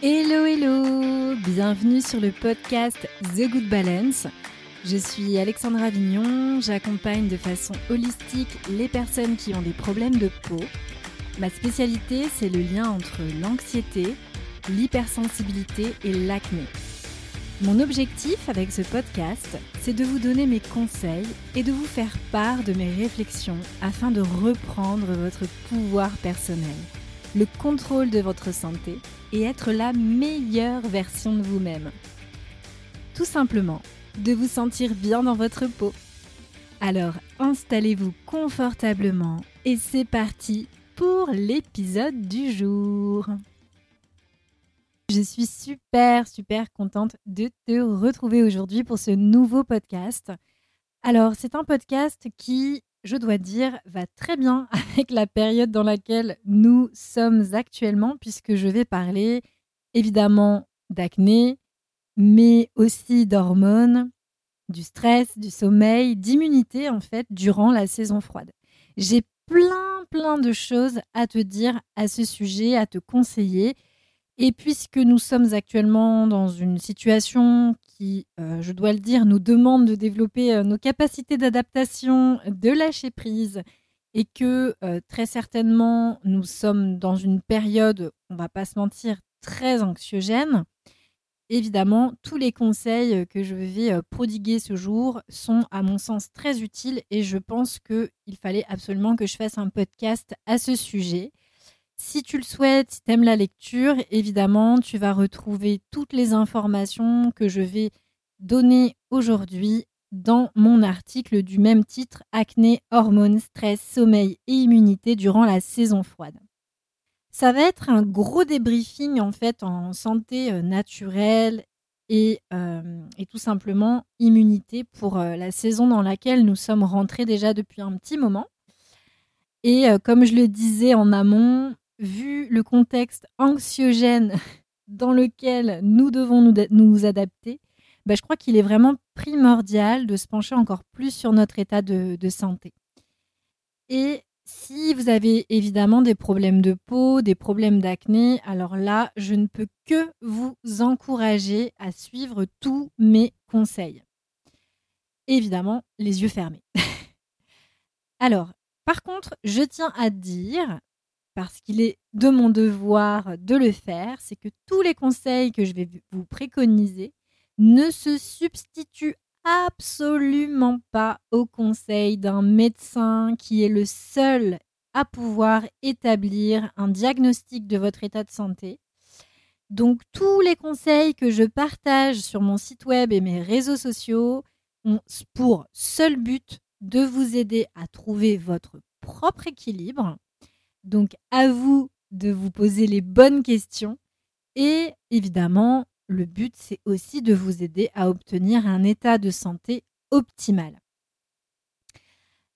Hello hello Bienvenue sur le podcast The Good Balance. Je suis Alexandra Avignon, j'accompagne de façon holistique les personnes qui ont des problèmes de peau. Ma spécialité, c'est le lien entre l'anxiété, l'hypersensibilité et l'acné. Mon objectif avec ce podcast, c'est de vous donner mes conseils et de vous faire part de mes réflexions afin de reprendre votre pouvoir personnel, le contrôle de votre santé et être la meilleure version de vous-même. Tout simplement, de vous sentir bien dans votre peau. Alors installez-vous confortablement et c'est parti pour l'épisode du jour. Je suis super, super contente de te retrouver aujourd'hui pour ce nouveau podcast. Alors, c'est un podcast qui, je dois dire, va très bien avec la période dans laquelle nous sommes actuellement, puisque je vais parler évidemment d'acné, mais aussi d'hormones, du stress, du sommeil, d'immunité en fait durant la saison froide. J'ai plein, plein de choses à te dire à ce sujet, à te conseiller. Et puisque nous sommes actuellement dans une situation qui, euh, je dois le dire, nous demande de développer euh, nos capacités d'adaptation, de lâcher prise, et que euh, très certainement nous sommes dans une période, on va pas se mentir, très anxiogène, évidemment, tous les conseils que je vais prodiguer ce jour sont, à mon sens, très utiles et je pense qu'il fallait absolument que je fasse un podcast à ce sujet. Si tu le souhaites, si tu aimes la lecture, évidemment, tu vas retrouver toutes les informations que je vais donner aujourd'hui dans mon article du même titre Acné, hormones, stress, sommeil et immunité durant la saison froide. Ça va être un gros débriefing en fait en santé euh, naturelle et, euh, et, tout simplement immunité pour euh, la saison dans laquelle nous sommes rentrés déjà depuis un petit moment. Et comme je le disais en amont, vu le contexte anxiogène dans lequel nous devons nous, adapter, bah, je crois qu'il est vraiment primordial de se pencher encore plus sur notre état de, de santé. Et si vous avez évidemment des problèmes de peau, des problèmes d'acné, alors là, je ne peux que vous encourager à suivre tous mes conseils. Évidemment, les yeux fermés. alors, par contre, je tiens à dire parce qu'il est de mon devoir de le faire, c'est que tous les conseils que je vais vous préconiser ne se substituent absolument pas aux conseils d'un médecin qui est le seul à pouvoir établir un diagnostic de votre état de santé. Donc tous les conseils que je partage sur mon site web et mes réseaux sociaux ont pour seul but de vous aider à trouver votre propre équilibre donc à vous de vous poser les bonnes questions et évidemment, le but c'est aussi de vous aider à obtenir un état de santé optimal.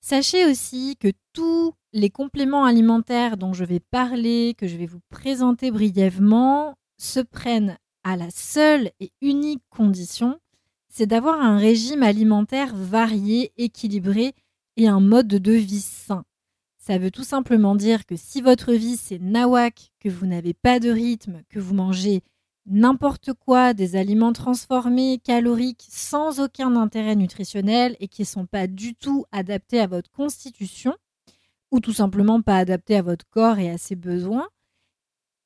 Sachez aussi que tous les compléments alimentaires dont je vais parler, que je vais vous présenter brièvement, se prennent à la seule et unique condition, c'est d'avoir un régime alimentaire varié, équilibré et un mode de vie sain. Ça veut tout simplement dire que si votre vie c'est nawak, que vous n'avez pas de rythme, que vous mangez n'importe quoi, des aliments transformés, caloriques, sans aucun intérêt nutritionnel et qui ne sont pas du tout adaptés à votre constitution, ou tout simplement pas adaptés à votre corps et à ses besoins,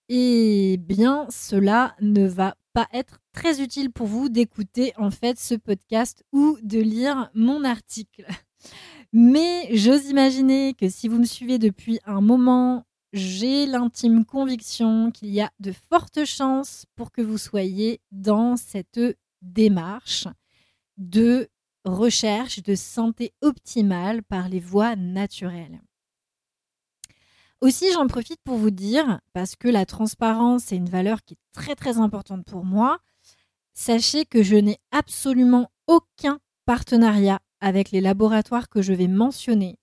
eh bien cela ne va pas être très utile pour vous d'écouter en fait ce podcast ou de lire mon article. Mais j'ose imaginer que si vous me suivez depuis un moment, j'ai l'intime conviction qu'il y a de fortes chances pour que vous soyez dans cette démarche de recherche de santé optimale par les voies naturelles. Aussi, j'en profite pour vous dire, parce que la transparence est une valeur qui est très très importante pour moi, sachez que je n'ai absolument aucun partenariat avec les laboratoires que je vais mentionner.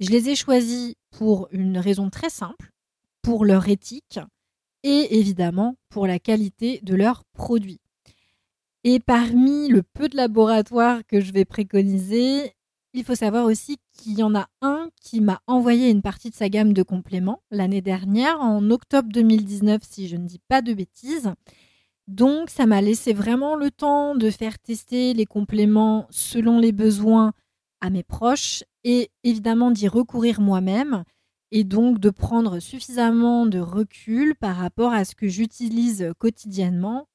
Je les ai choisis pour une raison très simple, pour leur éthique et évidemment pour la qualité de leurs produits. Et parmi le peu de laboratoires que je vais préconiser, il faut savoir aussi qu'il y en a un qui m'a envoyé une partie de sa gamme de compléments l'année dernière, en octobre 2019, si je ne dis pas de bêtises. Donc, ça m'a laissé vraiment le temps de faire tester les compléments selon les besoins à mes proches et évidemment d'y recourir moi-même et donc de prendre suffisamment de recul par rapport à ce que j'utilise quotidiennement.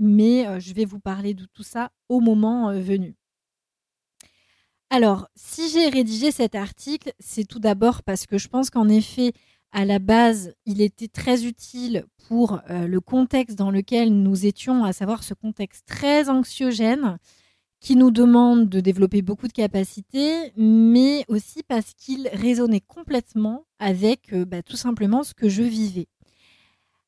Mais euh, je vais vous parler de tout ça au moment euh, venu. Alors, si j'ai rédigé cet article, c'est tout d'abord parce que je pense qu'en effet, à la base, il était très utile pour euh, le contexte dans lequel nous étions, à savoir ce contexte très anxiogène qui nous demande de développer beaucoup de capacités, mais aussi parce qu'il résonnait complètement avec euh, bah, tout simplement ce que je vivais.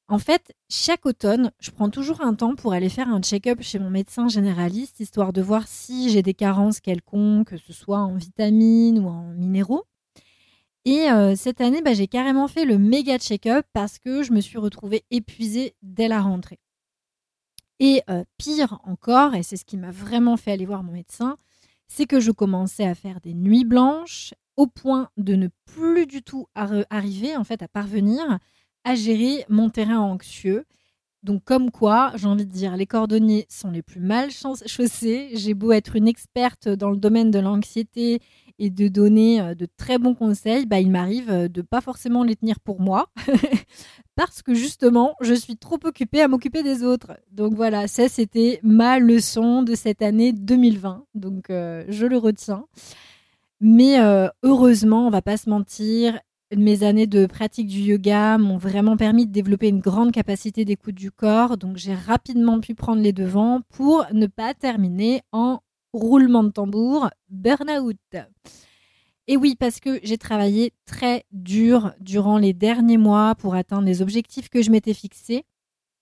En fait, chaque automne, je prends toujours un temps pour aller faire un check-up chez mon médecin généraliste, histoire de voir si j'ai des carences quelconques, que ce soit en vitamines ou en minéraux. Et euh, cette année, bah, j'ai carrément fait le méga check-up parce que je me suis retrouvée épuisée dès la rentrée. Et euh, pire encore, et c'est ce qui m'a vraiment fait aller voir mon médecin, c'est que je commençais à faire des nuits blanches au point de ne plus du tout arriver en fait à parvenir à gérer mon terrain anxieux. Donc comme quoi, j'ai envie de dire, les cordonniers sont les plus mal chaussés. J'ai beau être une experte dans le domaine de l'anxiété et de donner euh, de très bons conseils, bah, il m'arrive euh, de pas forcément les tenir pour moi parce que justement, je suis trop occupée à m'occuper des autres. Donc voilà, ça c'était ma leçon de cette année 2020. Donc euh, je le retiens. Mais heureusement, on va pas se mentir, mes années de pratique du yoga m'ont vraiment permis de développer une grande capacité d'écoute du corps. Donc j'ai rapidement pu prendre les devants pour ne pas terminer en roulement de tambour, burn-out. Et oui, parce que j'ai travaillé très dur durant les derniers mois pour atteindre les objectifs que je m'étais fixés.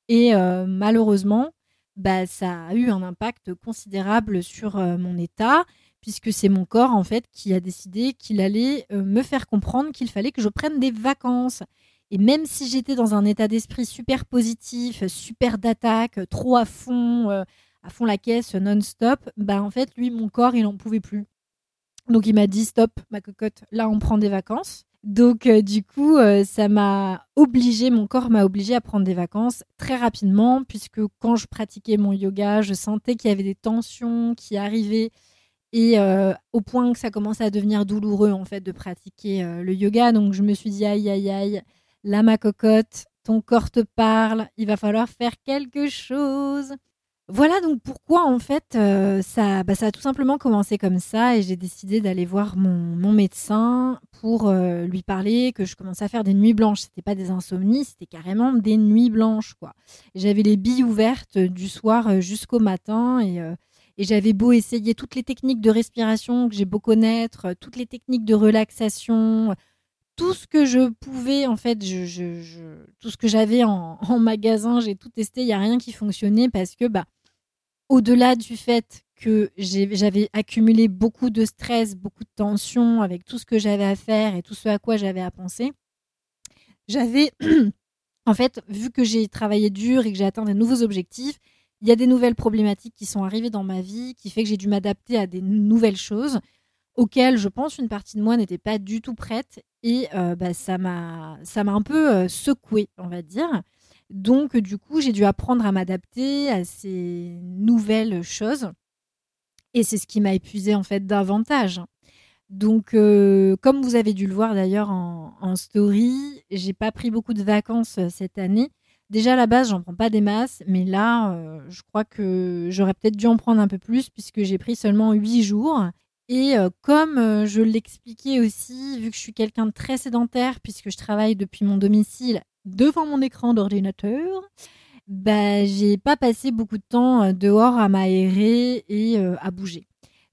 Et euh, malheureusement, bah, ça a eu un impact considérable sur euh, mon état, puisque c'est mon corps en fait qui a décidé qu'il allait euh, me faire comprendre qu'il fallait que je prenne des vacances. Et même si j'étais dans un état d'esprit super positif, super d'attaque, trop à fond, à fond la caisse non-stop, bah en fait, lui, mon corps, il n'en pouvait plus. Donc il m'a dit stop, ma cocotte, là on prend des vacances. Donc euh, du coup, euh, ça m'a obligé, mon corps m'a obligé à prendre des vacances très rapidement, puisque quand je pratiquais mon yoga, je sentais qu'il y avait des tensions qui arrivaient et euh, au point que ça commençait à devenir douloureux en fait de pratiquer le yoga. Donc je me suis dit aïe aïe aïe, là ma cocotte, ton corps te parle, il va falloir faire quelque chose. Voilà donc pourquoi en fait euh, ça, bah, ça a tout simplement commencé comme ça et j'ai décidé d'aller voir mon, médecin pour euh, lui parler que je commençais à faire des nuits blanches. C'était pas des insomnies, c'était carrément des nuits blanches quoi. J'avais les billes ouvertes du soir euh, jusqu'au matin et, j'avais beau essayer toutes les techniques de respiration que j'ai beau connaître, toutes les techniques de relaxation, tout ce que je pouvais, en fait, tout ce que j'avais en, en, magasin, j'ai tout testé. Il n'y a rien qui fonctionnait parce que bah, au-delà du fait que j'avais accumulé beaucoup de stress, beaucoup de tension avec tout ce que j'avais à faire et tout ce à quoi j'avais à penser, j'avais, en fait, vu que j'ai travaillé dur et que j'ai atteint de nouveaux objectifs, il y a des nouvelles problématiques qui sont arrivées dans ma vie, qui fait que j'ai dû m'adapter à des nouvelles choses auxquelles je pense une partie de moi n'était pas du tout prête et euh, bah, ça m'a un peu euh, secoué, on va dire. Donc, du coup, j'ai dû apprendre à m'adapter à ces nouvelles choses. Et c'est ce qui m'a épuisé en fait davantage. Donc, euh, comme vous avez dû le voir d'ailleurs en, en, story, j'ai pas pris beaucoup de vacances euh, cette année. Déjà à la base, j'en prends pas des masses, mais là, euh, je crois que j'aurais peut-être dû en prendre un peu plus puisque j'ai pris seulement 8 jours. Et comme je l'expliquais aussi, vu que je suis quelqu'un de très sédentaire puisque je travaille depuis mon domicile devant mon écran d'ordinateur, bah, j'ai pas passé beaucoup de temps euh, dehors à m'aérer et euh, à bouger.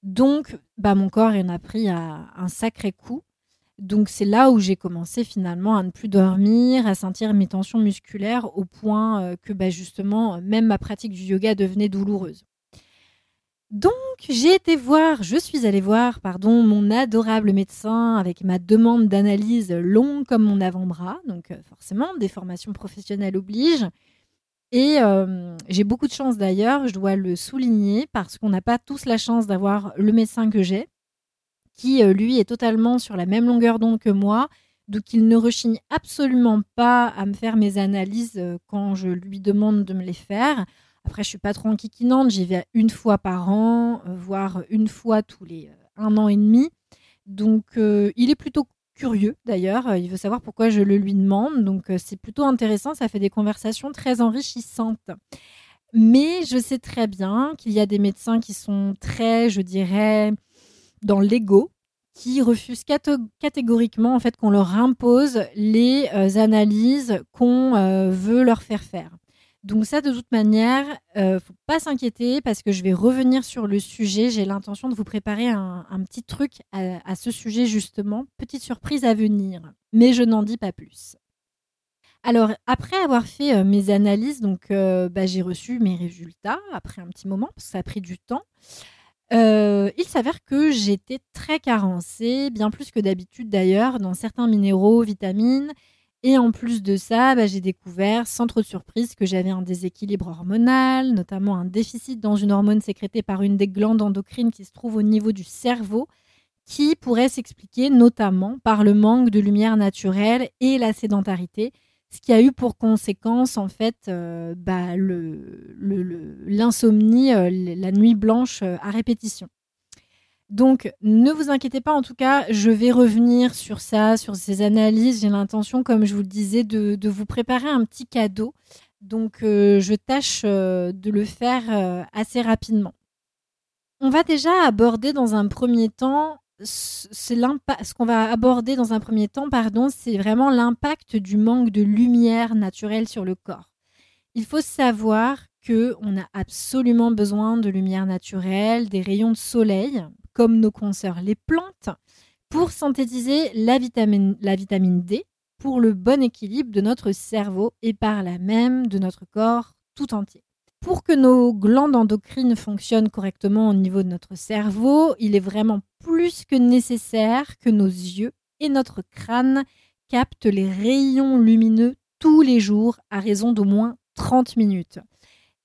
Donc, bah, mon corps en a pris un sacré coup. Donc, c'est là où j'ai commencé finalement à ne plus dormir, à sentir mes tensions musculaires au point euh, que bah, justement, même ma pratique du yoga devenait douloureuse. Donc, j'ai été voir, je suis allée voir, pardon, mon adorable médecin avec ma demande d'analyse longue comme mon avant-bras. Donc, euh, forcément, des formations professionnelles obligent. Et euh, j'ai beaucoup de chance d'ailleurs, je dois le souligner, parce qu'on n'a pas tous la chance d'avoir le médecin que j'ai. qui lui est totalement sur la même longueur d'onde que moi. Donc il ne rechigne absolument pas à me faire mes analyses quand je lui demande de me les faire. Après, je suis pas trop enquiquinante, j'y vais une fois par an, voire une fois tous les un an et demi. Donc il est plutôt curieux d'ailleurs, il veut savoir pourquoi je le lui demande, donc c'est plutôt intéressant, ça fait des conversations très enrichissantes. Mais je sais très bien qu'il y a des médecins qui sont très, je dirais, dans l'ego, qui refusent catégoriquement en fait qu'on leur impose les euh, analyses qu'on euh, veut leur faire faire. Donc ça, de toute manière, euh, faut pas s'inquiéter parce que je vais revenir sur le sujet. J'ai l'intention de vous préparer un, petit truc à, ce sujet justement, petite surprise à venir, mais je n'en dis pas plus. Alors, après avoir fait euh, mes analyses, donc euh, bah, j'ai reçu mes résultats après un petit moment, parce que ça a pris du temps. Il s'avère que j'étais très carencée, bien plus que d'habitude d'ailleurs, dans certains minéraux, vitamines. Et en plus de ça, bah, j'ai découvert, sans trop de surprise, que j'avais un déséquilibre hormonal, notamment un déficit dans une hormone sécrétée par une des glandes endocrines qui se trouve au niveau du cerveau, qui pourrait s'expliquer notamment par le manque de lumière naturelle et la sédentarité, ce qui a eu pour conséquence en fait euh, bah, l'insomnie, euh, la nuit blanche euh, à répétition. Donc ne vous inquiétez pas, en tout cas, je vais revenir sur ça, sur ces analyses. J'ai l'intention, comme je vous le disais, de, vous préparer un petit cadeau. Donc je tâche de le faire assez rapidement. On va déjà aborder dans un premier temps ce qu'on va aborder dans un premier temps, pardon, c'est vraiment l'impact du manque de lumière naturelle sur le corps. Il faut savoir que on a absolument besoin de lumière naturelle, des rayons de soleil, comme nos consoeurs les plantes, pour synthétiser la vitamine, D, pour le bon équilibre de notre cerveau et par là même de notre corps tout entier. Pour que nos glandes endocrines fonctionnent correctement au niveau de notre cerveau, il est vraiment plus que nécessaire que nos yeux et notre crâne captent les rayons lumineux tous les jours à raison d'au moins 30 minutes.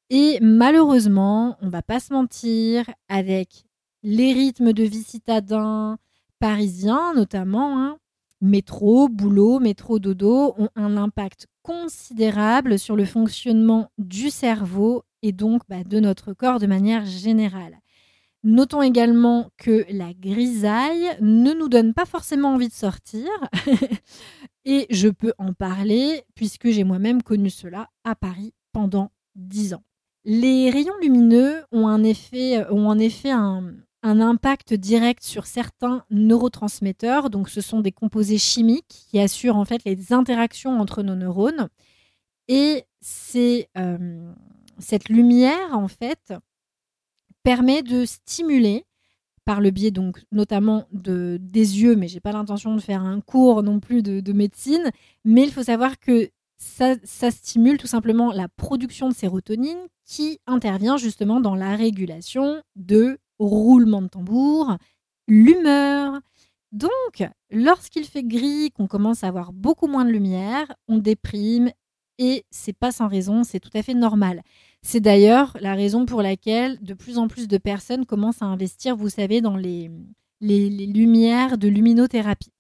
Et malheureusement, on va pas se mentir, avec les rythmes de vie citadins parisiens notamment, hein, métro, boulot, métro, dodo, ont un impact considérable sur le fonctionnement du cerveau et donc bah, de notre corps de manière générale. Notons également que la grisaille ne nous donne pas forcément envie de sortir. et je peux en parler puisque j'ai moi-même connu cela à Paris pendant 10 ans. Les rayons lumineux ont, un effet, ont en effet un, un impact direct sur certains neurotransmetteurs. Donc, ce sont des composés chimiques qui assurent en fait les interactions entre nos neurones. Et c'est euh, cette lumière, en fait, permet de stimuler par le biais donc notamment de, des yeux, mais j'ai pas l'intention de faire un cours non plus de, médecine, mais il faut savoir que ça, ça, stimule tout simplement la production de sérotonine qui intervient justement dans la régulation de roulement de tambour, l'humeur. Donc, lorsqu'il fait gris, qu'on commence à avoir beaucoup moins de lumière, on déprime et c'est pas sans raison, c'est tout à fait normal. C'est d'ailleurs la raison pour laquelle de plus en plus de personnes commencent à investir, vous savez, dans les, les, lumières de luminothérapie.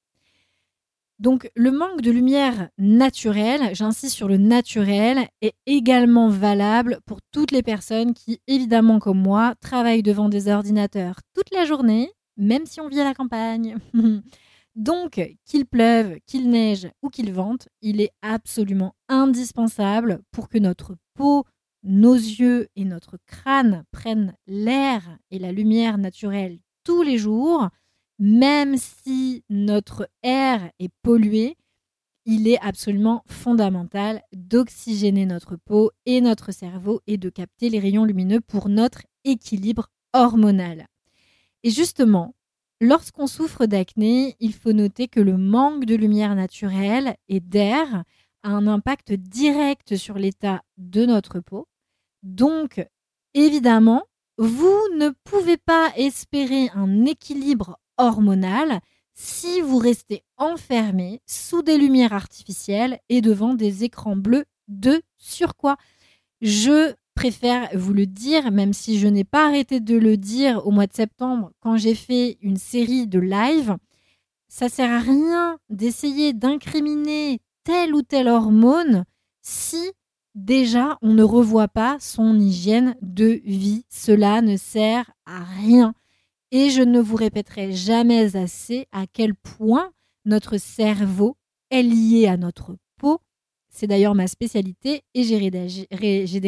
Donc le manque de lumière naturelle, j'insiste sur le naturel, est également valable pour toutes les personnes qui, évidemment comme moi, travaillent devant des ordinateurs toute la journée, même si on vit à la campagne. Donc, qu'il pleuve, qu'il neige ou qu'il vente, il est absolument indispensable pour que notre peau, nos yeux et notre crâne prennent l'air et la lumière naturelle tous les jours, même si notre air est pollué, il est absolument fondamental d'oxygéner notre peau et notre cerveau et de capter les rayons lumineux pour notre équilibre hormonal. Et justement, Lorsqu'on souffre d'acné, il faut noter que le manque de lumière naturelle et d'air a un impact direct sur l'état de notre peau. Donc, évidemment, vous ne pouvez pas espérer un équilibre hormonal si vous restez enfermé sous des lumières artificielles et devant des écrans bleus de surquois. Je préfère vous le dire, même si je n'ai pas arrêté de le dire au mois de septembre quand j'ai fait une série de live. Ça sert à rien d'essayer d'incriminer telle ou telle hormone si déjà on ne revoit pas son hygiène de vie. Cela ne sert à rien. Et je ne vous répéterai jamais assez à quel point notre cerveau est lié à notre peau. C'est d'ailleurs ma spécialité et j'ai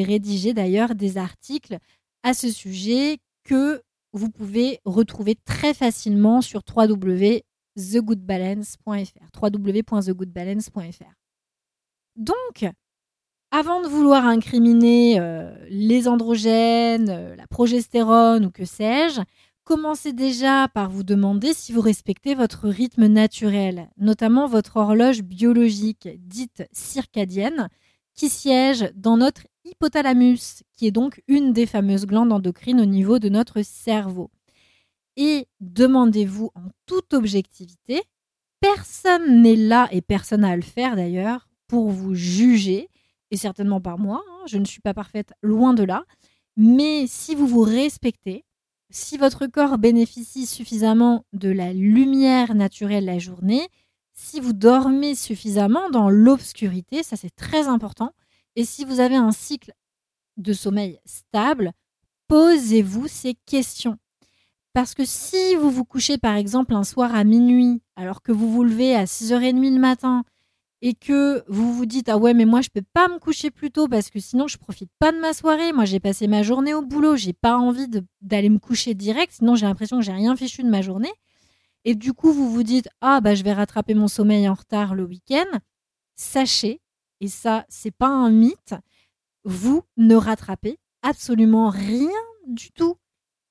rédigé, d'ailleurs des articles à ce sujet que vous pouvez retrouver très facilement sur www.thegoodbalance.fr. www.thegoodbalance.fr. Donc, avant de vouloir incriminer euh, les androgènes, euh, la progestérone ou que sais-je, commencez déjà par vous demander si vous respectez votre rythme naturel, notamment votre horloge biologique dite circadienne, qui siège dans notre hypothalamus, qui est donc une des fameuses glandes endocrines au niveau de notre cerveau. Et demandez-vous en toute objectivité, personne n'est là et personne à le faire d'ailleurs pour vous juger et certainement par moi. Hein, je ne suis pas parfaite, loin de là. Mais si vous vous respectez, si votre corps bénéficie suffisamment de la lumière naturelle la journée, si vous dormez suffisamment dans l'obscurité, ça c'est très important, et si vous avez un cycle de sommeil stable, posez-vous ces questions. Parce que si vous vous couchez par exemple un soir à minuit, alors que vous vous levez à 6h30 le matin, et que vous vous dites ah ouais mais moi je peux pas me coucher plus tôt parce que sinon je profite pas de ma soirée. Moi j'ai passé ma journée au boulot. J'ai pas envie d'aller me coucher direct. Sinon j'ai l'impression que j'ai rien fichu de ma journée. Et du coup vous vous dites ah bah je vais rattraper mon sommeil en retard le week-end. Sachez et ça c'est pas un mythe vous ne rattrapez absolument rien du tout.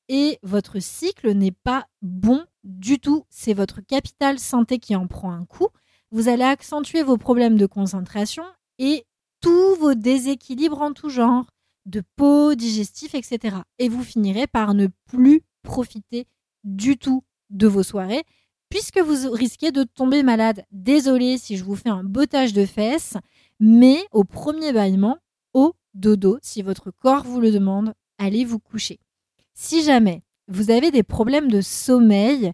Et votre cycle n'est pas bon du tout. C'est votre capital santé qui en prend un coup vous allez accentuer vos problèmes de concentration et tous vos déséquilibres en tout genre, de peau, digestif, etc. Et vous finirez par ne plus profiter du tout de vos soirées, puisque vous risquez de tomber malade. Désolé si je vous fais un bottage de fesses, mais au premier bâillement, au dodo, si votre corps vous le demande, allez vous coucher. Si jamais vous avez des problèmes de sommeil,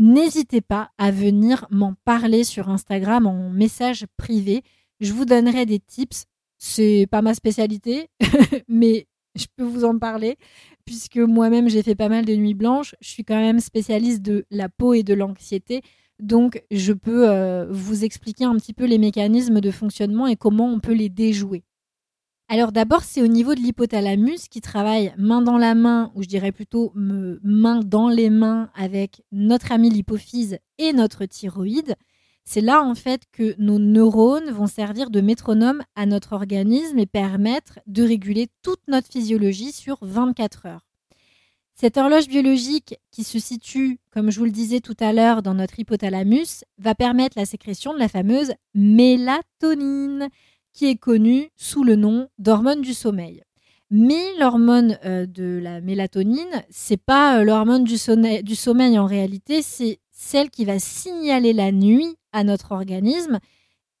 n'hésitez pas à venir m'en parler sur Instagram en message privé. Je vous donnerai des tips. C'est pas ma spécialité, mais je peux vous en parler puisque moi-même j'ai fait pas mal de nuits blanches. Je suis quand même spécialiste de la peau et de l'anxiété. Donc je peux euh, vous expliquer un petit peu les mécanismes de fonctionnement et comment on peut les déjouer. Alors d'abord, c'est au niveau de l'hypothalamus qui travaille main dans la main, ou je dirais plutôt main dans les mains avec notre ami l'hypophyse et notre thyroïde. C'est là en fait que nos neurones vont servir de métronome à notre organisme et permettre de réguler toute notre physiologie sur 24 heures. Cette horloge biologique qui se situe, comme je vous le disais tout à l'heure, dans notre hypothalamus, va permettre la sécrétion de la fameuse mélatonine qui est connue sous le nom d'hormone du sommeil. Mais l'hormone euh, de la mélatonine, c'est pas euh, l'hormone du, du sommeil en réalité, c'est celle qui va signaler la nuit à notre organisme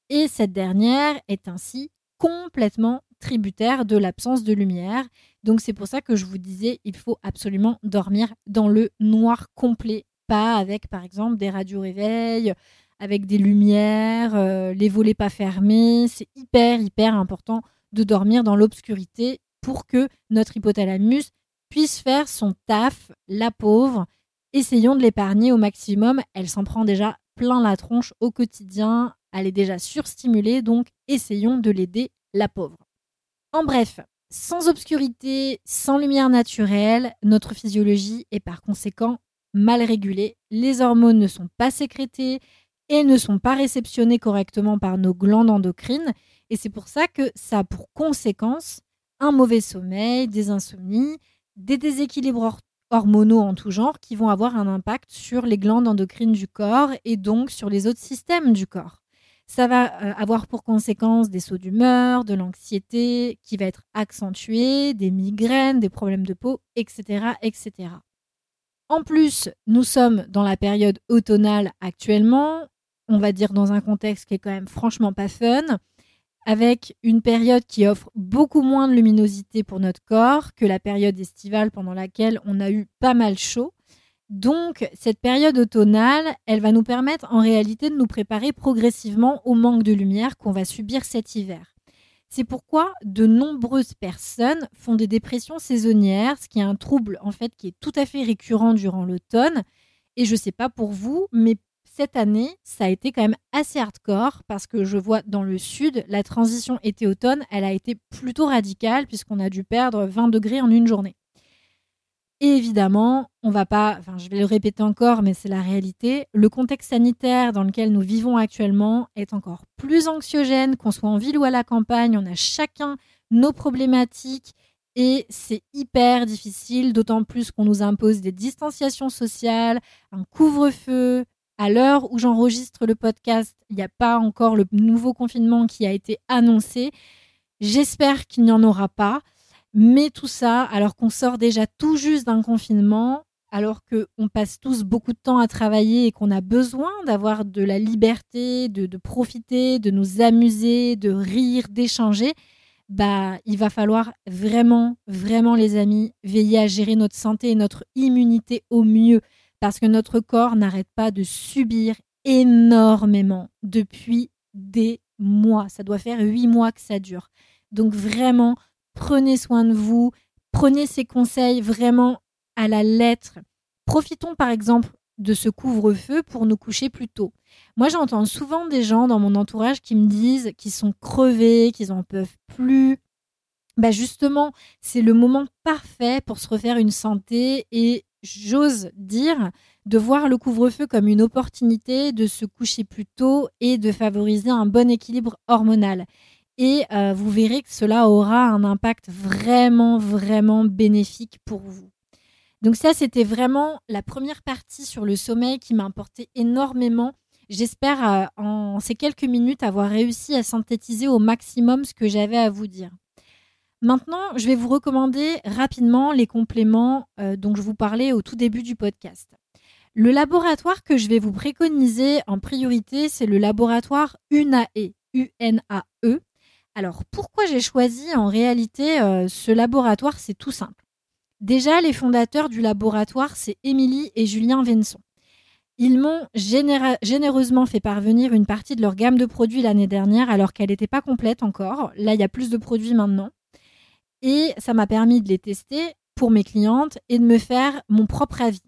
et cette dernière est ainsi complètement tributaire de l'absence de lumière. Donc c'est pour ça que je vous disais, il faut absolument dormir dans le noir complet, pas avec par exemple des radios réveils, avec des lumières, euh, les volets pas fermés. C'est hyper, hyper important de dormir dans l'obscurité pour que notre hypothalamus puisse faire son taf, la pauvre. Essayons de l'épargner au maximum. Elle s'en prend déjà plein la tronche au quotidien. Elle est déjà surstimulée, donc essayons de l'aider, la pauvre. En bref, sans obscurité, sans lumière naturelle, notre physiologie est par conséquent mal régulée. Les hormones ne sont pas sécrétées, et ne sont pas réceptionnés correctement par nos glandes endocrines. Et c'est pour ça que ça a pour conséquence un mauvais sommeil, des insomnies, des déséquilibres hormonaux en tout genre qui vont avoir un impact sur les glandes endocrines du corps et donc sur les autres systèmes du corps. Ça va euh, avoir pour conséquence des sauts d'humeur, de l'anxiété qui va être accentuée, des migraines, des problèmes de peau, etc., etc. En plus, nous sommes dans la période automnale actuellement on va dire dans un contexte qui est quand même franchement pas fun. avec une période qui offre beaucoup moins de luminosité pour notre corps que la période estivale pendant laquelle on a eu pas mal chaud. Donc, cette période automnale, elle va nous permettre en réalité de nous préparer progressivement au manque de lumière qu'on va subir cet hiver. C'est pourquoi de nombreuses personnes font des dépressions saisonnières, ce qui est un trouble en fait qui est tout à fait récurrent durant l'automne. Et je ne sais pas pour vous, mais cette année, ça a été quand même assez hardcore parce que je vois dans le sud, la transition été-automne, elle a été plutôt radicale puisqu'on a dû perdre 20 degrés en une journée. Et évidemment, on va pas, je vais le répéter encore, mais c'est la réalité. Le contexte sanitaire dans lequel nous vivons actuellement est encore plus anxiogène, qu'on soit en ville ou à la campagne. On a chacun nos problématiques et c'est hyper difficile, d'autant plus qu'on nous impose des distanciations sociales, un couvre-feu. À l'heure où j'enregistre le podcast, il n'y a pas encore le nouveau confinement qui a été annoncé. J'espère qu'il n'y en aura pas. Mais tout ça, alors qu'on sort déjà tout juste d'un confinement, alors qu'on passe tous beaucoup de temps à travailler et qu'on a besoin d'avoir de la liberté, de, profiter, de nous amuser, de rire, d'échanger, bah, il va falloir vraiment, vraiment, les amis, veiller à gérer notre santé et notre immunité au mieux, parce que notre corps n'arrête pas de subir énormément depuis des mois. Ça doit faire huit mois que ça dure. Donc vraiment, prenez soin de vous, prenez ces conseils vraiment à la lettre. Profitons par exemple de ce couvre-feu pour nous coucher plus tôt. Moi, j'entends souvent des gens dans mon entourage qui me disent qu'ils sont crevés, qu'ils n'en peuvent plus. Bah justement, c'est le moment parfait pour se refaire une santé et j'ose dire de voir le couvre-feu comme une opportunité de se coucher plus tôt et de favoriser un bon équilibre hormonal et euh, vous verrez que cela aura un impact vraiment, vraiment bénéfique pour vous. Donc ça, c'était vraiment la première partie sur le sommeil qui m'a importé énormément. J'espère euh, en ces quelques minutes avoir réussi à synthétiser au maximum ce que j'avais à vous dire. Maintenant, je vais vous recommander rapidement les compléments euh, dont je vous parlais au tout début du podcast. Le laboratoire que je vais vous préconiser en priorité, c'est le laboratoire UNAE, U-N-A-E, alors pourquoi j'ai choisi en réalité euh, ce laboratoire? C'est tout simple. Déjà, les fondateurs du laboratoire, c'est Émilie et Julien Venson. Ils m'ont généreusement fait parvenir une partie de leur gamme de produits l'année dernière alors qu'elle n'était pas complète encore. Là, il y a plus de produits maintenant. Et ça m'a permis de les tester pour mes clientes et de me faire mon propre avis.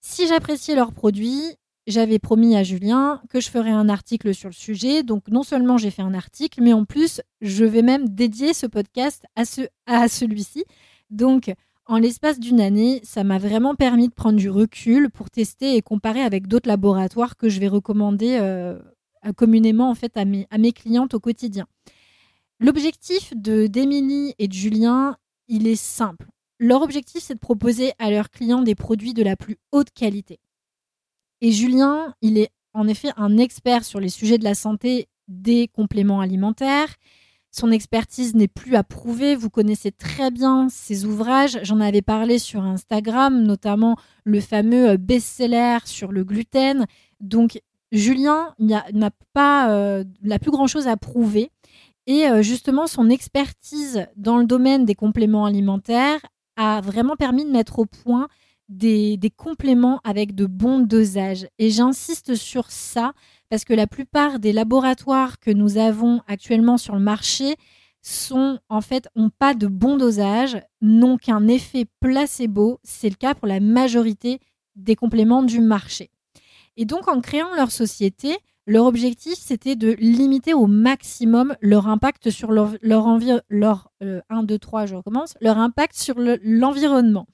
Si j'appréciais leurs produits, j'avais promis à Julien que je ferais un article sur le sujet. Donc non seulement j'ai fait un article, mais en plus, je vais même dédier ce podcast à, ce, à celui-ci. Donc en l'espace d'une année, ça m'a vraiment permis de prendre du recul pour tester et comparer avec d'autres laboratoires que je vais recommander euh, communément en fait à mes, à mes clientes au quotidien. L'objectif de d'Émilie et de Julien, il est simple. Leur objectif, c'est de proposer à leurs clients des produits de la plus haute qualité. Et Julien, il est en effet un expert sur les sujets de la santé des compléments alimentaires. Son expertise n'est plus à prouver. Vous connaissez très bien ses ouvrages. J'en avais parlé sur Instagram, notamment le fameux euh, best-seller sur le gluten. Donc, Julien n'a pas euh, la plus grand-chose à prouver. Et euh, justement, son expertise dans le domaine des compléments alimentaires a vraiment permis de mettre au point des, compléments avec de bons dosages. Et j'insiste sur ça parce que la plupart des laboratoires que nous avons actuellement sur le marché sont en fait ont pas de bon dosage, n'ont qu'un effet placebo. C'est le cas pour la majorité des compléments du marché. Et donc en créant leur société, leur objectif c'était de limiter au maximum leur impact sur leur, leur, leur 1, 2, 3, je recommence, leur impact sur l'environnement.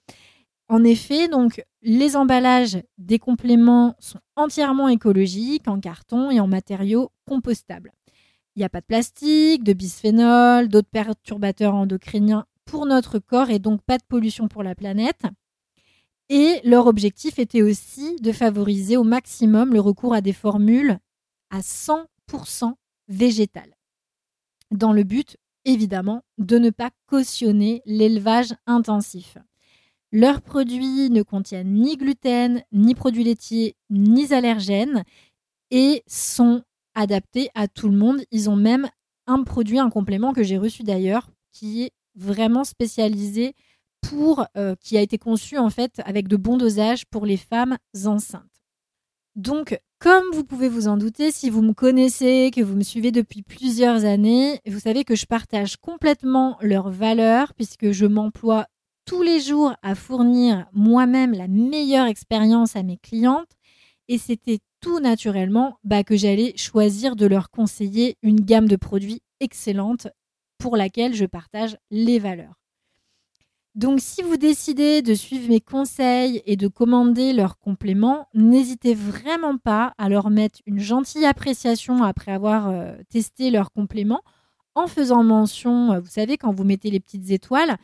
En effet, donc les emballages des compléments sont entièrement écologiques, en carton et en matériaux compostables. Il n'y a pas de plastique, de bisphénol, d'autres perturbateurs endocriniens pour notre corps et donc pas de pollution pour la planète. Et leur objectif était aussi de favoriser au maximum le recours à des formules à 100% végétales, dans le but évidemment de ne pas cautionner l'élevage intensif. Leurs produits ne contiennent ni gluten, ni produits laitiers, ni allergènes et sont adaptés à tout le monde. Ils ont même un produit, un complément que j'ai reçu d'ailleurs, qui est vraiment spécialisé pour, euh, qui a été conçu en fait avec de bons dosages pour les femmes enceintes. Donc, comme vous pouvez vous en douter, si vous me connaissez, que vous me suivez depuis plusieurs années, vous savez que je partage complètement leurs valeurs puisque je m'emploie tous les jours à fournir moi-même la meilleure expérience à mes clientes. Et c'était tout naturellement bah, que j'allais choisir de leur conseiller une gamme de produits excellente pour laquelle je partage les valeurs. Donc si vous décidez de suivre mes conseils et de commander leurs compléments, n'hésitez vraiment pas à leur mettre une gentille appréciation après avoir euh, testé leurs compléments en faisant mention, euh, vous savez, quand vous mettez les petites étoiles,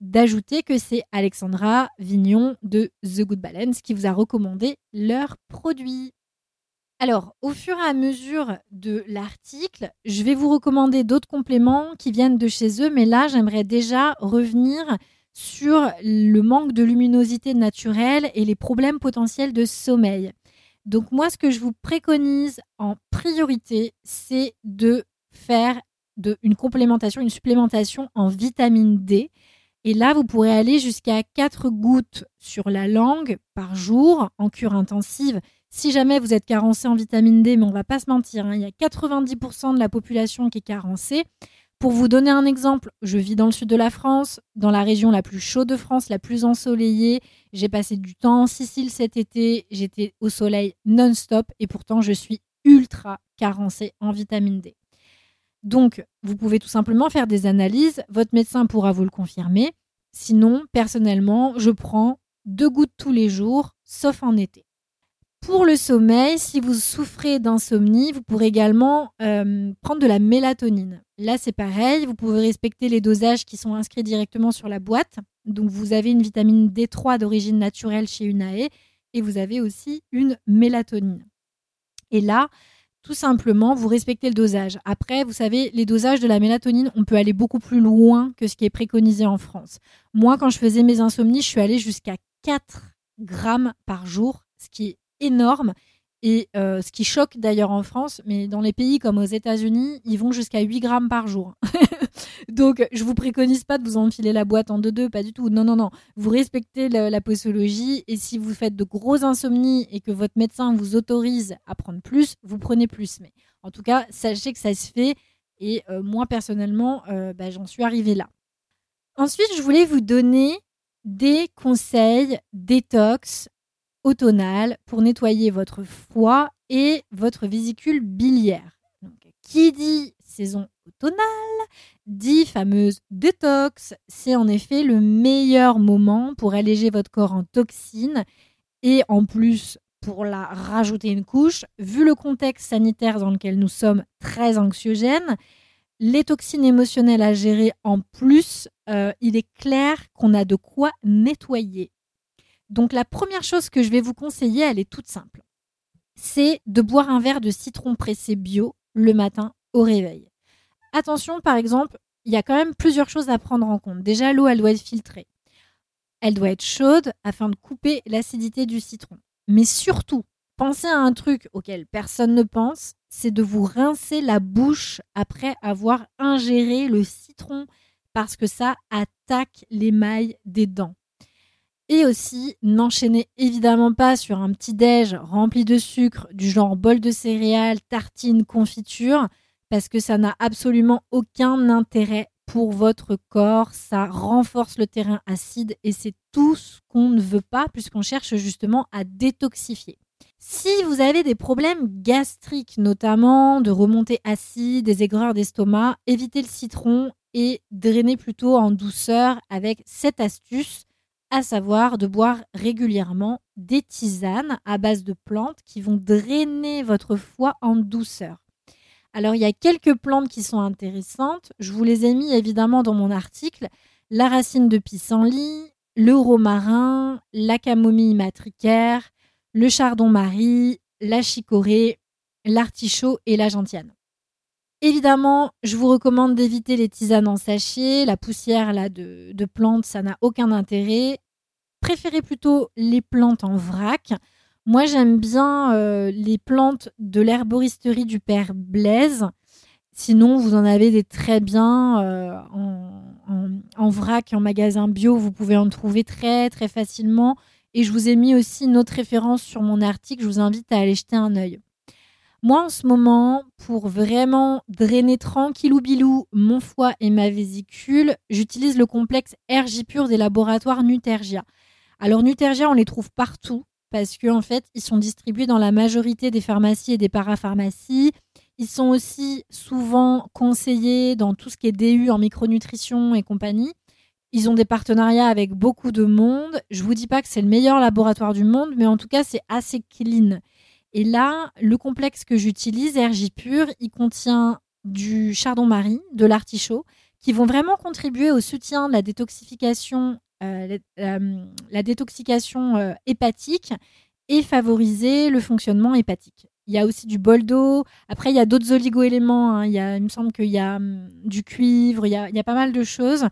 d'ajouter que c'est Alexandra Vignon de The Good Balance qui vous a recommandé leurs produits. Alors, au fur et à mesure de l'article, je vais vous recommander d'autres compléments qui viennent de chez eux, mais là, j'aimerais déjà revenir sur le manque de luminosité naturelle et les problèmes potentiels de sommeil. Donc moi, ce que je vous préconise en priorité, c'est de faire de, une complémentation, une supplémentation en vitamine D. Et là, vous pourrez aller jusqu'à 4 gouttes sur la langue par jour en cure intensive. Si jamais vous êtes carencé en vitamine D, mais on va pas se mentir, hein, il y a 90% de la population qui est carencée. Pour vous donner un exemple, je vis dans le sud de la France, dans la région la plus chaude de France, la plus ensoleillée. J'ai passé du temps en Sicile cet été, j'étais au soleil non-stop et pourtant je suis ultra carencée en vitamine D. Donc, vous pouvez tout simplement faire des analyses, votre médecin pourra vous le confirmer. Sinon, personnellement, je prends deux gouttes tous les jours, sauf en été. Pour le sommeil, si vous souffrez d'insomnie, vous pourrez également euh, prendre de la mélatonine. Là, c'est pareil, vous pouvez respecter les dosages qui sont inscrits directement sur la boîte. Donc, vous avez une vitamine D3 d'origine naturelle chez Unae et vous avez aussi une mélatonine. Et là, tout simplement, vous respectez le dosage. Après, vous savez, les dosages de la mélatonine, on peut aller beaucoup plus loin que ce qui est préconisé en France. Moi, quand je faisais mes insomnies, je suis allée jusqu'à 4 grammes par jour, ce qui est énorme. Et euh, ce qui choque d'ailleurs en France, mais dans les pays comme aux États-Unis, ils vont jusqu'à 8 grammes par jour. Donc, je vous préconise pas de vous enfiler la boîte en deux-deux, pas du tout. Non, non, non. Vous respectez la, posologie et si vous faites de grosses insomnies et que votre médecin vous autorise à prendre plus, vous prenez plus. Mais en tout cas, sachez que ça se fait et euh, moi personnellement, euh, bah, j'en suis arrivée là. Ensuite, je voulais vous donner des conseils détox automnale pour nettoyer votre foie et votre vésicule biliaire. qui dit saison automnale dit fameuse détox. C'est en effet le meilleur moment pour alléger votre corps en toxines et en plus pour la rajouter une couche, vu le contexte sanitaire dans lequel nous sommes très anxiogène, les toxines émotionnelles à gérer en plus, euh, il est clair qu'on a de quoi nettoyer donc la première chose que je vais vous conseiller, elle est toute simple. C'est de boire un verre de citron pressé bio le matin au réveil. Attention, par exemple, il y a quand même plusieurs choses à prendre en compte. Déjà, l'eau, elle doit être filtrée. Elle doit être chaude afin de couper l'acidité du citron. Mais surtout, pensez à un truc auquel personne ne pense, c'est de vous rincer la bouche après avoir ingéré le citron parce que ça attaque l'émail des dents. Et aussi, n'enchaînez évidemment pas sur un petit déj rempli de sucre du genre bol de céréales, tartines, confiture, parce que ça n'a absolument aucun intérêt pour votre corps. Ça renforce le terrain acide et c'est tout ce qu'on ne veut pas puisqu'on cherche justement à détoxifier. Si vous avez des problèmes gastriques, notamment de remontée acide, des aigreurs d'estomac, évitez le citron et drainez plutôt en douceur avec cette astuce à savoir de boire régulièrement des tisanes à base de plantes qui vont drainer votre foie en douceur. Alors il y a quelques plantes qui sont intéressantes, je vous les ai mis évidemment dans mon article, la racine de pissenlit, le romarin, la camomille matricaire, le chardon-marie, la chicorée, l'artichaut et la gentiane. Évidemment, je vous recommande d'éviter les tisanes en sachet. La poussière là, de, plantes, ça n'a aucun intérêt. Préférez plutôt les plantes en vrac. Moi, j'aime bien euh, les plantes de l'herboristerie du père Blaise. Sinon, vous en avez des très bien euh, en, en, vrac, en magasin bio. Vous pouvez en trouver très, très facilement. Et je vous ai mis aussi une autre référence sur mon article. Je vous invite à aller jeter un œil. Moi, en ce moment, pour vraiment drainer tranquillou bilou mon foie et ma vésicule, j'utilise le complexe RJ Pur des laboratoires Nutergia. Alors, Nutergia, on les trouve partout parce qu'en en fait, ils sont distribués dans la majorité des pharmacies et des parapharmacies. Ils sont aussi souvent conseillés dans tout ce qui est DU en micronutrition et compagnie. Ils ont des partenariats avec beaucoup de monde. Je vous dis pas que c'est le meilleur laboratoire du monde, mais en tout cas, c'est assez clean. Et là, le complexe que j'utilise, RJ Pur, il contient du chardon-marie, de l'artichaut, qui vont vraiment contribuer au soutien de la détoxification euh, la, détoxication euh, hépatique et favoriser le fonctionnement hépatique. Il y a aussi du bol d'eau. Après, il y a d'autres oligo-éléments. Hein. Il, il me semble qu'il y a hum, du cuivre, il y a, pas mal de choses.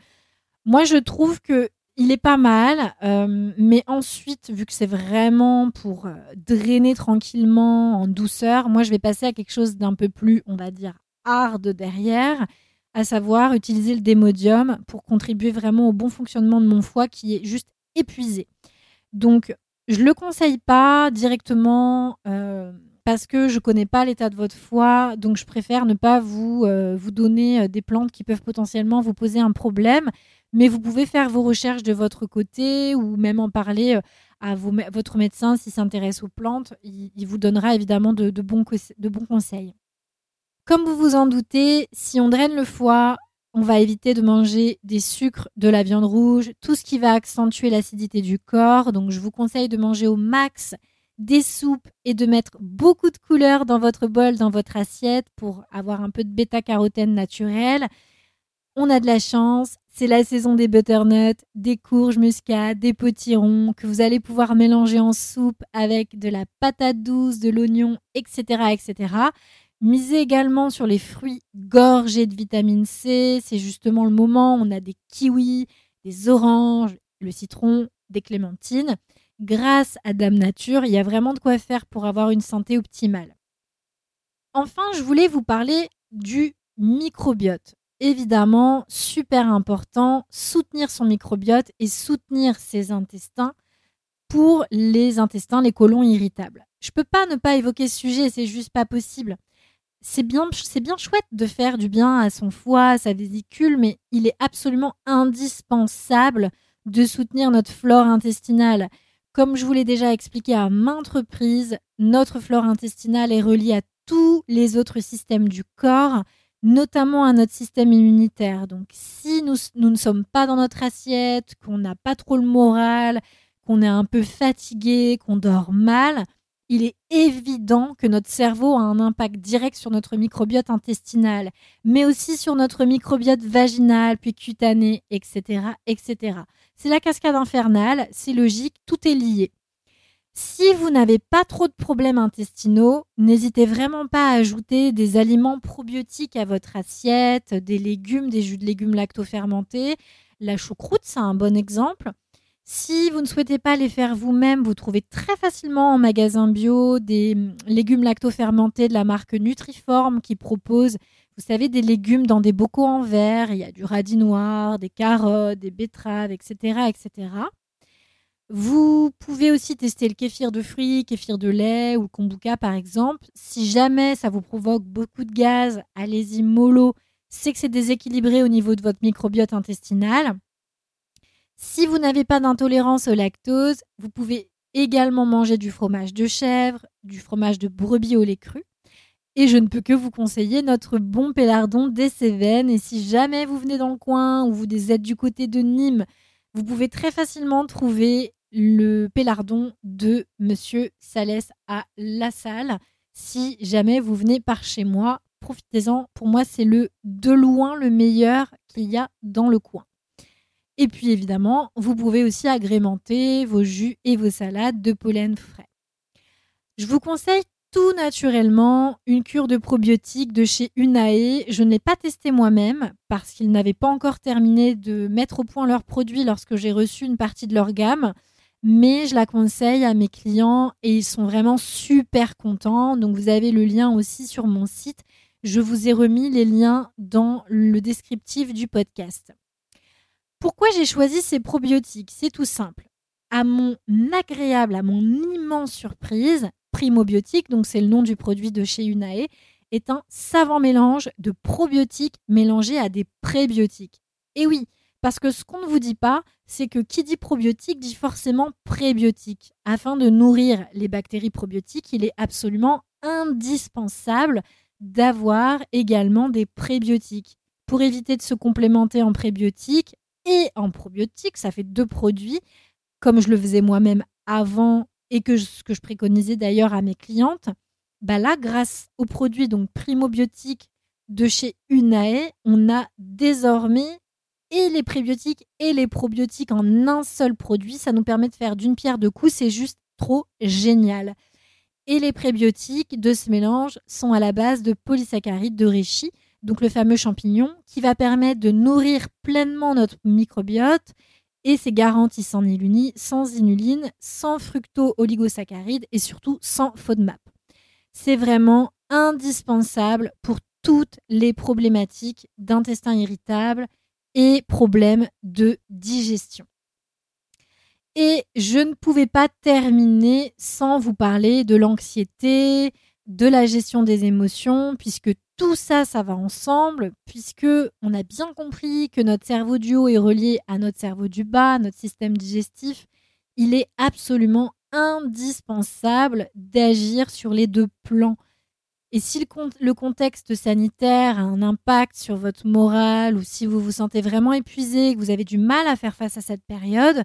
Moi, je trouve que il est pas mal, euh, mais ensuite, vu que c'est vraiment pour drainer tranquillement, en douceur, moi, je vais passer à quelque chose d'un peu plus, on va dire, hard derrière à savoir utiliser le démodium pour contribuer vraiment au bon fonctionnement de mon foie qui est juste épuisé. Donc, je le conseille pas directement euh, parce que je connais pas l'état de votre foie, donc je préfère ne pas vous, euh, vous donner euh, des plantes qui peuvent potentiellement vous poser un problème. Mais vous pouvez faire vos recherches de votre côté ou même en parler à votre médecin s'il s'intéresse aux plantes. Il, vous donnera évidemment de, bons, de bons conseils. Comme vous vous en doutez, si on draine le foie, on va éviter de manger des sucres, de la viande rouge, tout ce qui va accentuer l'acidité du corps. Donc je vous conseille de manger au max des soupes et de mettre beaucoup de couleurs dans votre bol, dans votre assiette pour avoir un peu de bêta-carotène naturel. On a de la chance, c'est la saison des butternuts, des courges muscades, des potirons que vous allez pouvoir mélanger en soupe avec de la patate douce, de l'oignon, etc., etc. Misez également sur les fruits gorgés de vitamine C. C'est justement le moment. On a des kiwis, des oranges, le citron, des clémentines. Grâce à Dame Nature, il y a vraiment de quoi faire pour avoir une santé optimale. Enfin, je voulais vous parler du microbiote. Évidemment, super important, soutenir son microbiote et soutenir ses intestins pour les intestins, les côlons irritables. Je peux pas ne pas évoquer ce sujet, c'est juste pas possible c'est bien, c'est bien chouette de faire du bien à son foie, à sa vésicule, mais il est absolument indispensable de soutenir notre flore intestinale. Comme je vous l'ai déjà expliqué à maintes reprises, notre flore intestinale est reliée à tous les autres systèmes du corps, notamment à notre système immunitaire. Donc si nous, nous ne sommes pas dans notre assiette, qu'on n'a pas trop le moral, qu'on est un peu fatigué, qu'on dort mal, il est évident que notre cerveau a un impact direct sur notre microbiote intestinal, mais aussi sur notre microbiote vaginal, puis cutané, etc. etc. C'est la cascade infernale, c'est logique, tout est lié. Si vous n'avez pas trop de problèmes intestinaux, n'hésitez vraiment pas à ajouter des aliments probiotiques à votre assiette, des légumes, des jus de légumes lactofermentés. La choucroute, c'est un bon exemple. Si vous ne souhaitez pas les faire vous-même, vous trouvez très facilement en magasin bio des hum, légumes lactofermentés de la marque Nutriform qui propose, vous savez, des légumes dans des bocaux en verre. Il y a du radis noir, des carottes, des betteraves, etc., etc. Vous pouvez aussi tester le kéfir de fruits, kéfir de lait ou le kombucha par exemple. Si jamais ça vous provoque beaucoup de gaz, allez-y mollo. C'est que c'est déséquilibré au niveau de votre microbiote intestinal. Si vous n'avez pas d'intolérance au lactose, vous pouvez également manger du fromage de chèvre, du fromage de brebis au lait cru. Et je ne peux que vous conseiller notre bon pélardon des Cévennes. Et si jamais vous venez dans le coin ou vous êtes du côté de Nîmes, vous pouvez très facilement trouver le pélardon de Monsieur Salès à La Salle. Si jamais vous venez par chez moi, profitez-en. Pour moi, c'est le de loin le meilleur qu'il y a dans le coin. Et puis évidemment, vous pouvez aussi agrémenter vos jus et vos salades de pollen frais. Je vous conseille tout naturellement une cure de probiotiques de chez Unae. Je ne l'ai pas testé moi-même parce qu'ils n'avaient pas encore terminé de mettre au point leurs produits lorsque j'ai reçu une partie de leur gamme. Mais je la conseille à mes clients et ils sont vraiment super contents. Donc vous avez le lien aussi sur mon site Je vous ai remis les liens dans le descriptif du podcast. Pourquoi j'ai choisi ces probiotiques? C'est tout simple. À mon agréable, à mon immense surprise, Primobiotique, donc c'est le nom du produit de chez Unae, est un savant mélange de probiotiques mélangés à des prébiotiques. Et oui, parce que ce qu'on ne vous dit pas, c'est que qui dit probiotique dit forcément prébiotique. Afin de nourrir les bactéries probiotiques, il est absolument indispensable d'avoir également des prébiotiques. Pour éviter de se complémenter en prébiotiques et en probiotiques, ça fait deux produits, comme je le faisais moi-même avant et que ce que je préconisais d'ailleurs à mes clientes. Bah là, grâce aux produits donc primobiotiques de chez Unae, on a désormais et les prébiotiques et les probiotiques en un seul produit. Ça nous permet de faire d'une pierre deux coups. C'est juste trop génial. Et les prébiotiques de ce mélange sont à la base de polysaccharides de reishi, donc le fameux champignon, qui va permettre de nourrir pleinement notre microbiote. Et c'est garanti sans ni sans inuline, sans fructo-oligosaccharides et surtout sans FODMAP. C'est vraiment indispensable pour toutes les problématiques d'intestin irritable et problèmes de digestion. Et je ne pouvais pas terminer sans vous parler de l'anxiété, de la gestion des émotions, puisque tout ça, ça va ensemble, puisque on a bien compris que notre cerveau du haut est relié à notre cerveau du bas, notre système digestif. Il est absolument indispensable d'agir sur les deux plans. Et si le, contexte sanitaire a un impact sur votre morale ou si vous vous sentez vraiment épuisé, que vous avez du mal à faire face à cette période,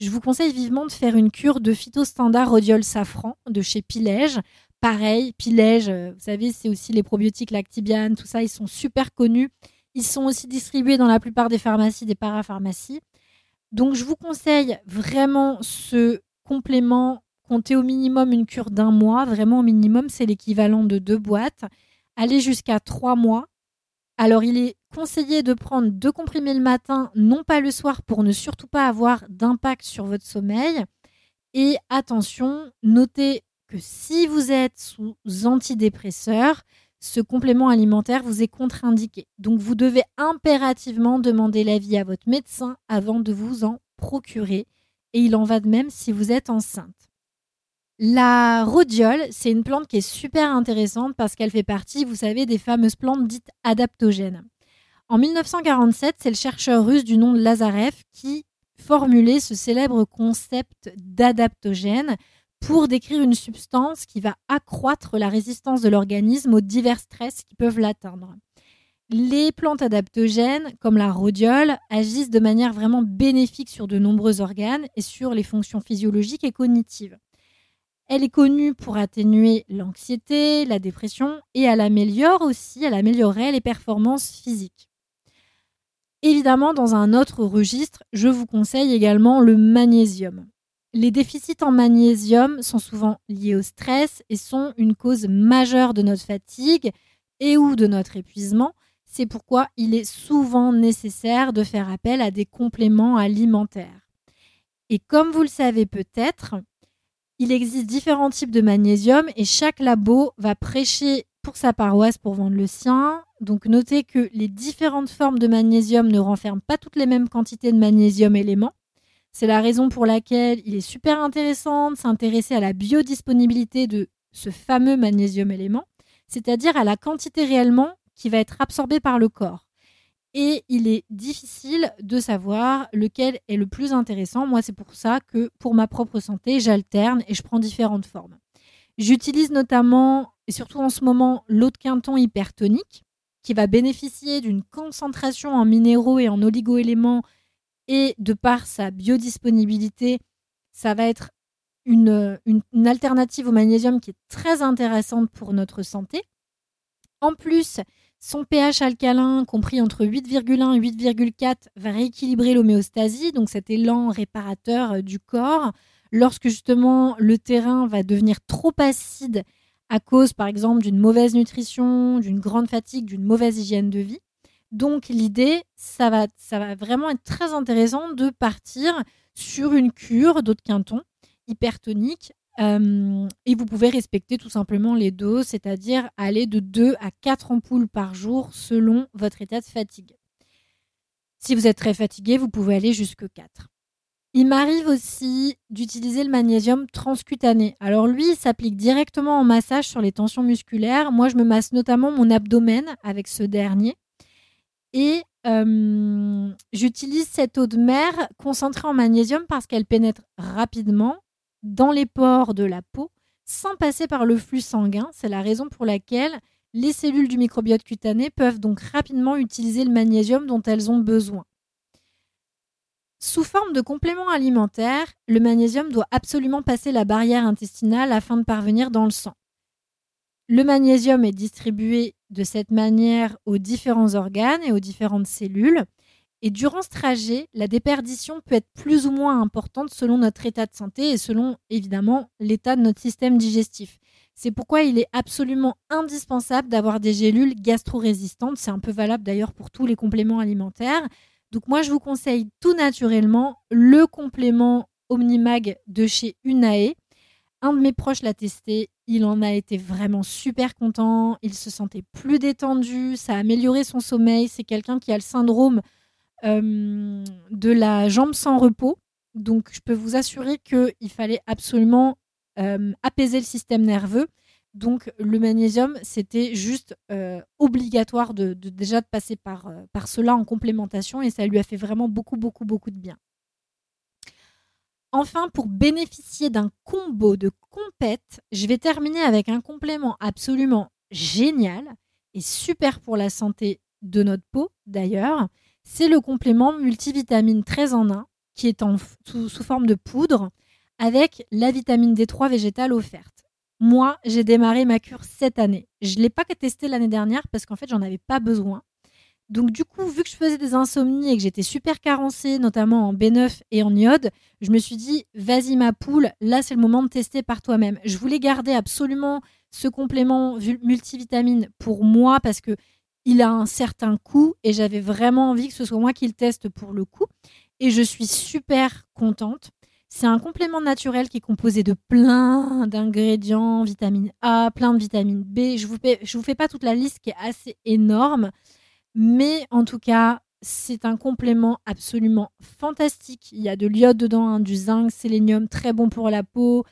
je vous conseille vivement de faire une cure de phytostandard rhodiol safran de chez Pilège. Pareil, Pilège, euh, vous savez, c'est aussi les probiotiques lactibiane, tout ça, ils sont super connus. Ils sont aussi distribués dans la plupart des pharmacies, des parapharmacies. Donc je vous conseille vraiment ce complément Comptez au minimum une cure d'un mois. Vraiment, au minimum, c'est l'équivalent de deux boîtes. Allez jusqu'à trois mois. Alors, il est conseillé de prendre deux comprimés le matin, non pas le soir, pour ne surtout pas avoir d'impact sur votre sommeil. Et attention, notez que si vous êtes sous antidépresseur, ce complément alimentaire vous est contre-indiqué. Donc, vous devez impérativement demander l'avis à votre médecin avant de vous en procurer. Et il en va de même si vous êtes enceinte. La rhodiole, c'est une plante qui est super intéressante parce qu'elle fait partie, vous savez, des fameuses plantes dites adaptogènes. En 1947, c'est le chercheur russe du nom de Lazarev qui formulait ce célèbre concept d'adaptogène pour décrire une substance qui va accroître la résistance de l'organisme aux divers stress qui peuvent l'atteindre. Les plantes adaptogènes, comme la rhodiole, agissent de manière vraiment bénéfique sur de nombreux organes et sur les fonctions physiologiques et cognitives. Elle est connue pour atténuer l'anxiété, la dépression et elle améliore aussi, elle les performances physiques. Évidemment, dans un autre registre, je vous conseille également le magnésium. Les déficits en magnésium sont souvent liés au stress et sont une cause majeure de notre fatigue et ou de notre épuisement. C'est pourquoi il est souvent nécessaire de faire appel à des compléments alimentaires. Et comme vous le savez peut-être, il existe différents types de magnésium et chaque labo va prêcher pour sa paroisse pour vendre le sien. Donc notez que les différentes formes de magnésium ne renferment pas toutes les mêmes quantités de magnésium éléments. C'est la raison pour laquelle il est super intéressant de s'intéresser à la biodisponibilité de ce fameux magnésium élément, c'est-à-dire à la quantité réellement qui va être absorbée par le corps et il est difficile de savoir lequel est le plus intéressant. Moi, c'est pour ça que pour ma propre santé, j'alterne et je prends différentes formes. J'utilise notamment, et surtout en ce moment, l'eau de quinton hypertonique, qui va bénéficier d'une concentration en minéraux et en oligoéléments, et de par sa biodisponibilité, ça va être une, une alternative au magnésium qui est très intéressante pour notre santé. En plus, son pH alcalin, compris entre 8,1 et 8,4, va rééquilibrer l'homéostasie, donc cet élan réparateur euh, du corps. Lorsque justement le terrain va devenir trop acide à cause par exemple d'une mauvaise nutrition, d'une grande fatigue, d'une mauvaise hygiène de vie. Donc l'idée, ça va, ça va vraiment être très intéressant de partir sur une cure d'eau de quinton hypertonique et vous pouvez respecter tout simplement les doses, c'est-à-dire aller de 2 à 4 ampoules par jour selon votre état de fatigue. Si vous êtes très fatigué, vous pouvez aller jusque 4. Il m'arrive aussi d'utiliser le magnésium transcutané. Alors lui, il s'applique directement en massage sur les tensions musculaires. Moi, je me masse notamment mon abdomen avec ce dernier. Et j'utilise cette eau de mer concentrée en magnésium parce qu'elle pénètre rapidement dans les pores de la peau sans passer par le flux sanguin. C'est la raison pour laquelle les cellules du microbiote cutané peuvent donc rapidement utiliser le magnésium dont elles ont besoin. Sous forme de complément alimentaire, le magnésium doit absolument passer la barrière intestinale afin de parvenir dans le sang. Le magnésium est distribué de cette manière aux différents organes et aux différentes cellules. Et durant ce trajet, la déperdition peut être plus ou moins importante selon notre état de santé et selon évidemment l'état de notre système digestif. C'est pourquoi il est absolument indispensable d'avoir des gélules gastro-résistantes. C'est un peu valable d'ailleurs pour tous les compléments alimentaires. Donc moi, je vous conseille tout naturellement le complément Omnimag de chez Unae. Un de mes proches l'a testé, il en a été vraiment super content, il se sentait plus détendu, ça a amélioré son sommeil. C'est quelqu'un qui a le syndrome euh, de la jambe sans repos. Donc je peux vous assurer qu'il fallait absolument euh, apaiser le système nerveux. Donc le magnésium, c'était juste euh, obligatoire de, déjà de passer par, cela en complémentation et ça lui a fait vraiment beaucoup, beaucoup, beaucoup de bien. Enfin, pour bénéficier d'un combo de compètes, je vais terminer avec un complément absolument génial et super pour la santé de notre peau d'ailleurs. C'est le complément multivitamine 13 en 1 qui est sous, forme de poudre avec la vitamine D3 végétale offerte. Moi, j'ai démarré ma cure cette année. Je ne l'ai pas testé l'année dernière parce qu'en fait, j'en avais pas besoin. Donc du coup, vu que je faisais des insomnies et que j'étais super carencée, notamment en B9 et en iode, je me suis dit, vas-y ma poule, là c'est le moment de tester par toi-même. Je voulais garder absolument ce complément multivitamine pour moi parce que il a un certain coût et j'avais vraiment envie que ce soit moi qui le teste pour le coup. Et je suis super contente. C'est un complément naturel qui est composé de plein d'ingrédients, vitamine A, plein de vitamine B. Je vous vous fais pas toute la liste qui est assez énorme. Mais en tout cas, c'est un complément absolument fantastique. Il y a de l'iode dedans, hein, du zinc, sélénium, très bon pour la peau.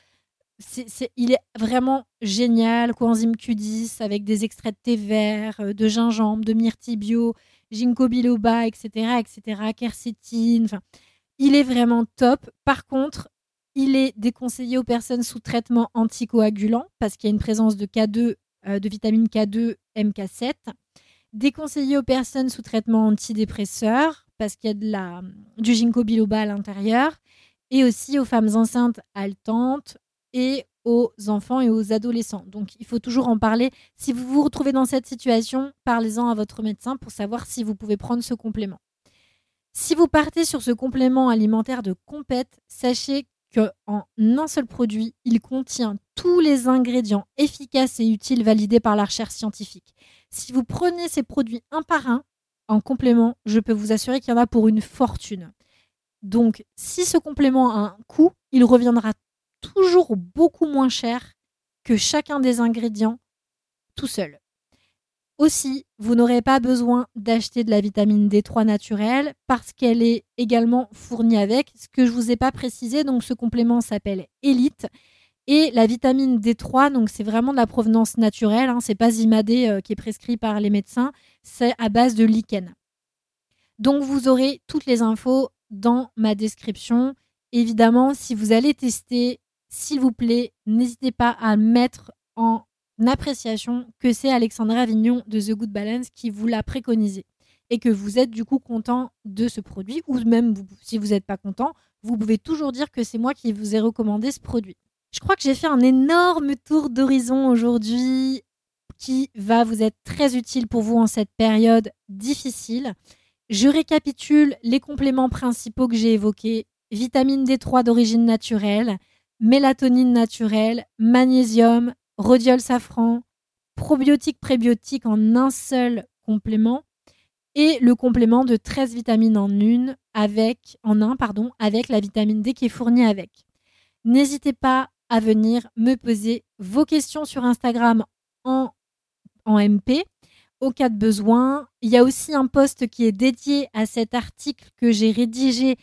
Il est vraiment génial. Coenzyme Q10 avec des extraits de thé vert, euh, de gingembre, de myrtille bio, ginkgo biloba, etc., etc., quercétine. il est vraiment top. Par contre, il est déconseillé aux personnes sous traitement anticoagulant parce qu'il y a une présence de K2, euh, de vitamine K2, MK7 déconseillé aux personnes sous traitement antidépresseur parce qu'il y a de la, du ginkgo biloba à l'intérieur et aussi aux femmes enceintes haltantes et aux enfants et aux adolescents. Donc il faut toujours en parler. Si vous vous retrouvez dans cette situation, parlez-en à votre médecin pour savoir si vous pouvez prendre ce complément. Si vous partez sur ce complément alimentaire de compète, sachez qu'en un seul produit, il contient tous les ingrédients efficaces et utiles validés par la recherche scientifique. Si vous prenez ces produits un par un, en complément, je peux vous assurer qu'il y en a pour une fortune. Donc, si ce complément a un coût, il reviendra toujours beaucoup moins cher que chacun des ingrédients tout seul. Aussi, vous n'aurez pas besoin d'acheter de la vitamine D3 naturelle parce qu'elle est également fournie avec. Ce que je ne vous ai pas précisé, donc ce complément s'appelle Elite et la vitamine D3, donc c'est vraiment de la provenance naturelle, hein, c'est pas Zimadé euh, qui est prescrit par les médecins, c'est à base de lichen. Donc vous aurez toutes les infos dans ma description. Évidemment, si vous allez tester, s'il vous plaît, n'hésitez pas à mettre en appréciation que c'est Alexandra Avignon de The Good Balance qui vous l'a préconisé et que vous êtes du coup content de ce produit ou même si vous n'êtes pas content, vous pouvez toujours dire que c'est moi qui vous ai recommandé ce produit. Je crois que j'ai fait un énorme tour d'horizon aujourd'hui qui va vous être très utile pour vous en cette période difficile. Je récapitule les compléments principaux que j'ai évoqués. Vitamine D3 d'origine naturelle, mélatonine naturelle, magnésium, rhodiol safran, probiotiques prébiotiques en un seul complément et le complément de 13 vitamines en un avec la vitamine D qui est fournie avec. N'hésitez pas à venir me poser vos questions sur Instagram en, en MP au cas de besoin. Il y a aussi un post qui est dédié à cet article que j'ai rédigé.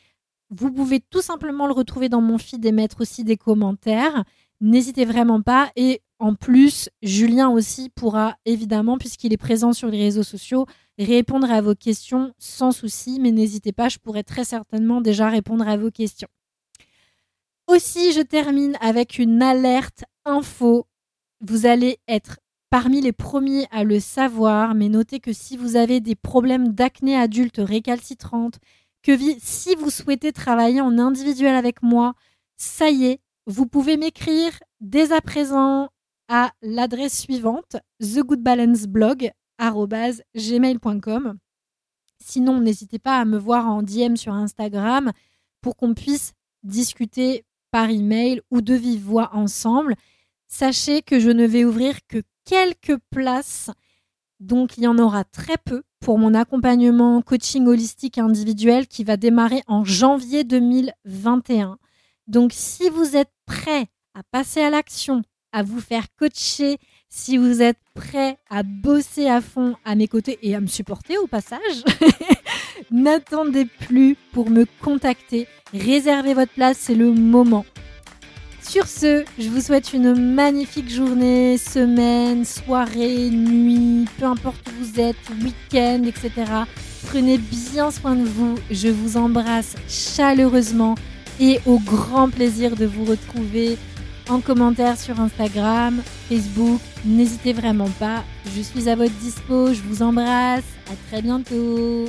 Vous pouvez tout simplement le retrouver dans mon feed et mettre aussi des commentaires. N'hésitez vraiment pas. Et en plus, Julien aussi pourra évidemment, puisqu'il est présent sur les réseaux sociaux, répondre à vos questions sans souci. Mais n'hésitez pas, je pourrais très certainement déjà répondre à vos questions. Aussi, je termine avec une alerte info. Vous allez être parmi les premiers à le savoir, mais notez que si vous avez des problèmes d'acné adulte récalcitrante, que si vous souhaitez travailler en individuel avec moi, ça y est, vous pouvez m'écrire dès à présent donc il y en aura très peu pour mon accompagnement coaching holistique individuel qui va démarrer en janvier 2021. Donc si vous êtes prêt à passer à l'action, à vous faire coacher, si vous êtes prêt à bosser à fond à mes côtés et à me supporter au passage, n'attendez plus pour me contacter. Réservez votre place, c'est le moment. Sur ce, je vous souhaite une magnifique journée, semaine, soirée, nuit, peu importe où vous êtes, week-end, etc. Prenez bien soin de vous. Je vous embrasse chaleureusement et au grand plaisir de vous retrouver en commentaire sur Instagram, Facebook. N'hésitez vraiment pas. Je suis à votre dispo. Je vous embrasse. À très bientôt.